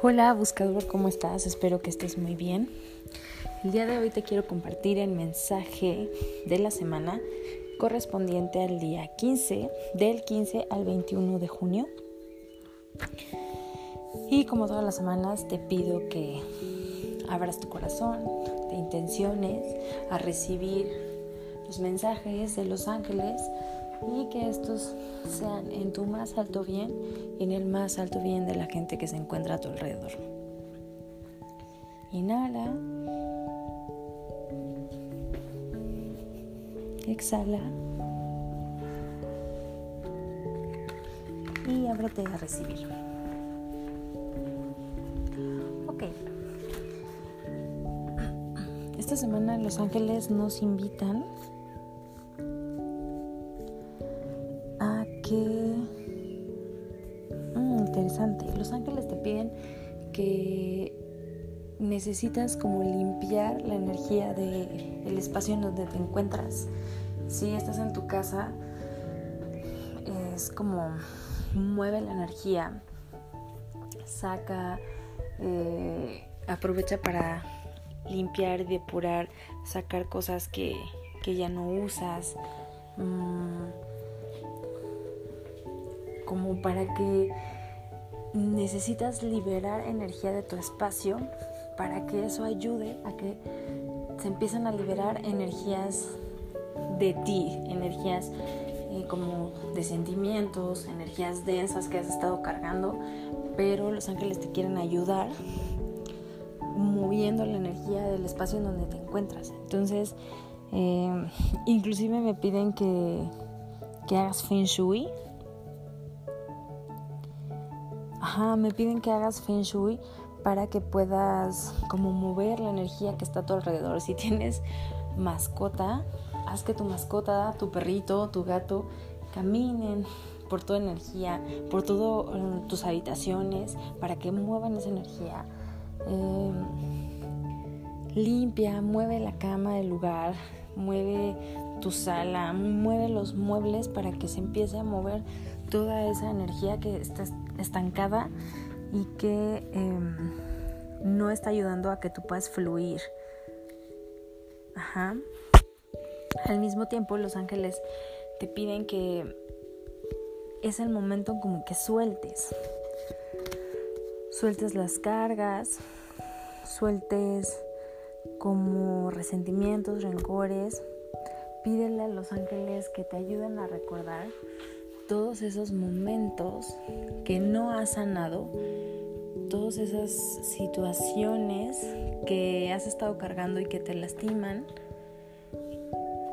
Hola buscador, ¿cómo estás? Espero que estés muy bien. El día de hoy te quiero compartir el mensaje de la semana correspondiente al día 15, del 15 al 21 de junio. Y como todas las semanas te pido que abras tu corazón, te intenciones a recibir los mensajes de los ángeles y que estos sean en tu más alto bien y en el más alto bien de la gente que se encuentra a tu alrededor. Inhala. Exhala. Y ábrete a recibir. Ok. Esta semana los ángeles nos invitan que... Mm, interesante. Los ángeles te piden que necesitas como limpiar la energía del el espacio en donde te encuentras. Si estás en tu casa, es como mueve la energía, saca, eh, aprovecha para limpiar, depurar, sacar cosas que, que ya no usas. Mm, como para que necesitas liberar energía de tu espacio para que eso ayude a que se empiecen a liberar energías de ti, energías eh, como de sentimientos, energías densas que has estado cargando, pero los ángeles te quieren ayudar moviendo la energía del espacio en donde te encuentras. Entonces, eh, inclusive me piden que, que hagas feng shui, Ajá, me piden que hagas feng shui para que puedas como mover la energía que está a tu alrededor. Si tienes mascota, haz que tu mascota, tu perrito, tu gato caminen por toda energía, por todas eh, tus habitaciones, para que muevan esa energía. Em, limpia, mueve la cama del lugar, mueve tu sala, mueve los muebles para que se empiece a mover toda esa energía que está estancada y que em, no está ayudando a que tú puedas fluir. Ajá. Al mismo tiempo, los ángeles te piden que es el momento como que sueltes. Sueltes las cargas, sueltes como resentimientos, rencores. Pídele a los ángeles que te ayuden a recordar todos esos momentos que no has sanado, todas esas situaciones que has estado cargando y que te lastiman,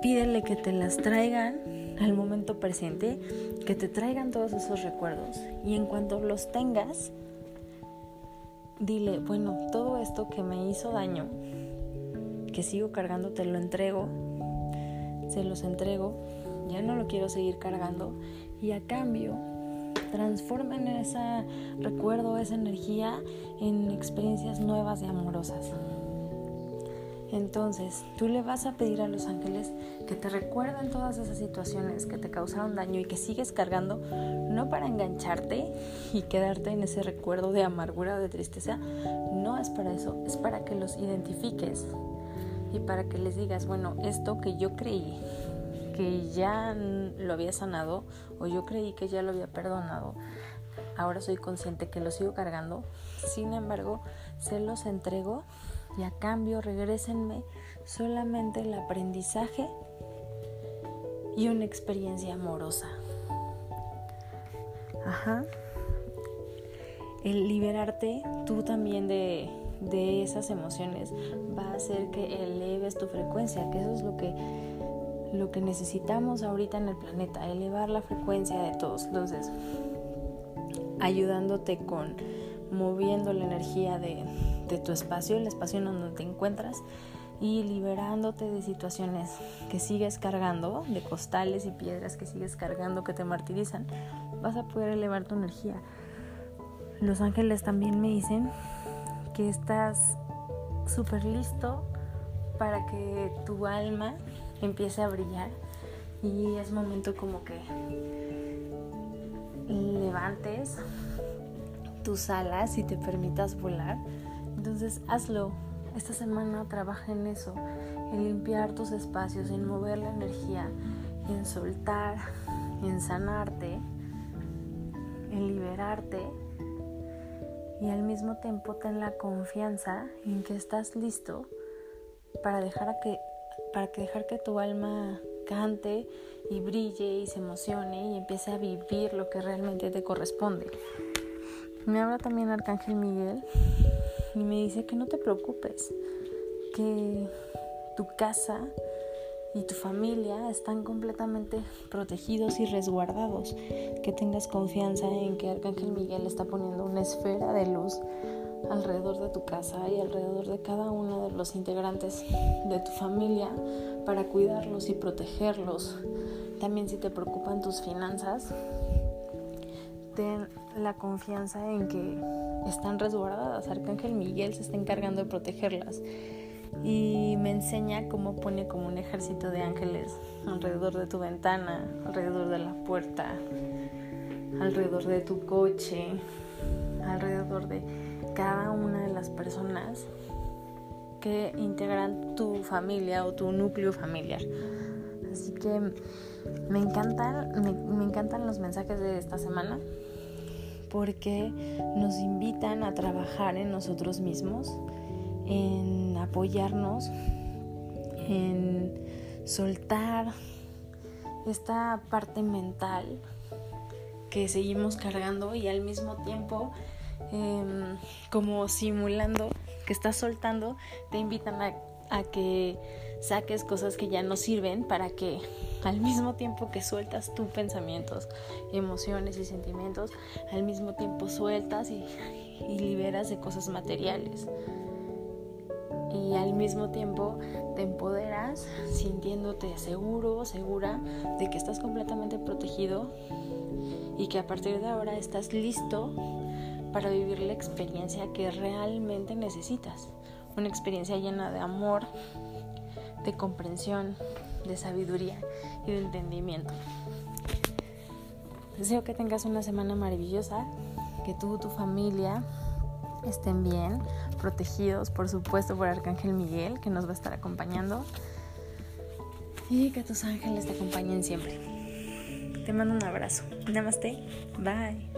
pídele que te las traigan al momento presente, que te traigan todos esos recuerdos. Y en cuanto los tengas, dile, bueno, todo esto que me hizo daño, que sigo cargando, te lo entrego, se los entrego, ya no lo quiero seguir cargando y a cambio transformen ese recuerdo, esa energía en experiencias nuevas y amorosas. Entonces, tú le vas a pedir a los ángeles que te recuerden todas esas situaciones que te causaron daño y que sigues cargando, no para engancharte y quedarte en ese recuerdo de amargura o de tristeza, no es para eso, es para que los identifiques y para que les digas, bueno, esto que yo creí que ya lo había sanado o yo creí que ya lo había perdonado. Ahora soy consciente que lo sigo cargando. Sin embargo, se los entrego y a cambio regresenme solamente el aprendizaje y una experiencia amorosa. Ajá. El liberarte tú también de, de esas emociones va a hacer que eleves tu frecuencia, que eso es lo que lo que necesitamos ahorita en el planeta, elevar la frecuencia de todos. Entonces, ayudándote con moviendo la energía de, de tu espacio, el espacio en donde te encuentras y liberándote de situaciones que sigues cargando, de costales y piedras que sigues cargando que te martirizan, vas a poder elevar tu energía. Los ángeles también me dicen que estás súper listo para que tu alma empiece a brillar y es momento como que levantes tus alas y te permitas volar. Entonces hazlo. Esta semana trabaja en eso, en limpiar tus espacios, en mover la energía, en soltar, en sanarte, en liberarte y al mismo tiempo ten la confianza en que estás listo para dejar que para que dejar que tu alma cante y brille y se emocione y empiece a vivir lo que realmente te corresponde. Me habla también Arcángel Miguel y me dice que no te preocupes, que tu casa y tu familia están completamente protegidos y resguardados, que tengas confianza en que Arcángel Miguel está poniendo una esfera de luz alrededor de tu casa y alrededor de cada uno de los integrantes de tu familia para cuidarlos y protegerlos. También si te preocupan tus finanzas, ten la confianza en que están resguardadas. Arcángel Miguel se está encargando de protegerlas. Y me enseña cómo pone como un ejército de ángeles alrededor de tu ventana, alrededor de la puerta, alrededor de tu coche, alrededor de cada una de las personas que integran tu familia o tu núcleo familiar. Así que me encantan, me, encantan los mensajes de esta semana porque nos invitan a trabajar en nosotros mismos, en apoyarnos, en soltar esta parte mental que seguimos cargando y al mismo tiempo Em, como simulando que estás soltando, te invitan a, que saques cosas que ya no sirven para que al mismo tiempo que sueltas tus pensamientos, emociones y sentimientos, al mismo tiempo sueltas y, y, liberas de cosas materiales. Y al mismo tiempo te empoderas sintiéndote seguro, segura de que estás completamente protegido y que a partir de ahora estás listo para vivir la experiencia que realmente necesitas. Una experiencia llena de amor, de comprensión, de sabiduría y de entendimiento. Deseo que tengas una semana maravillosa, que tú, tu familia estén bien, protegidos, por supuesto, por Arcángel Miguel, que nos va a estar acompañando, y que tus ángeles te acompañen siempre. Te mando un abrazo. Namaste. Bye.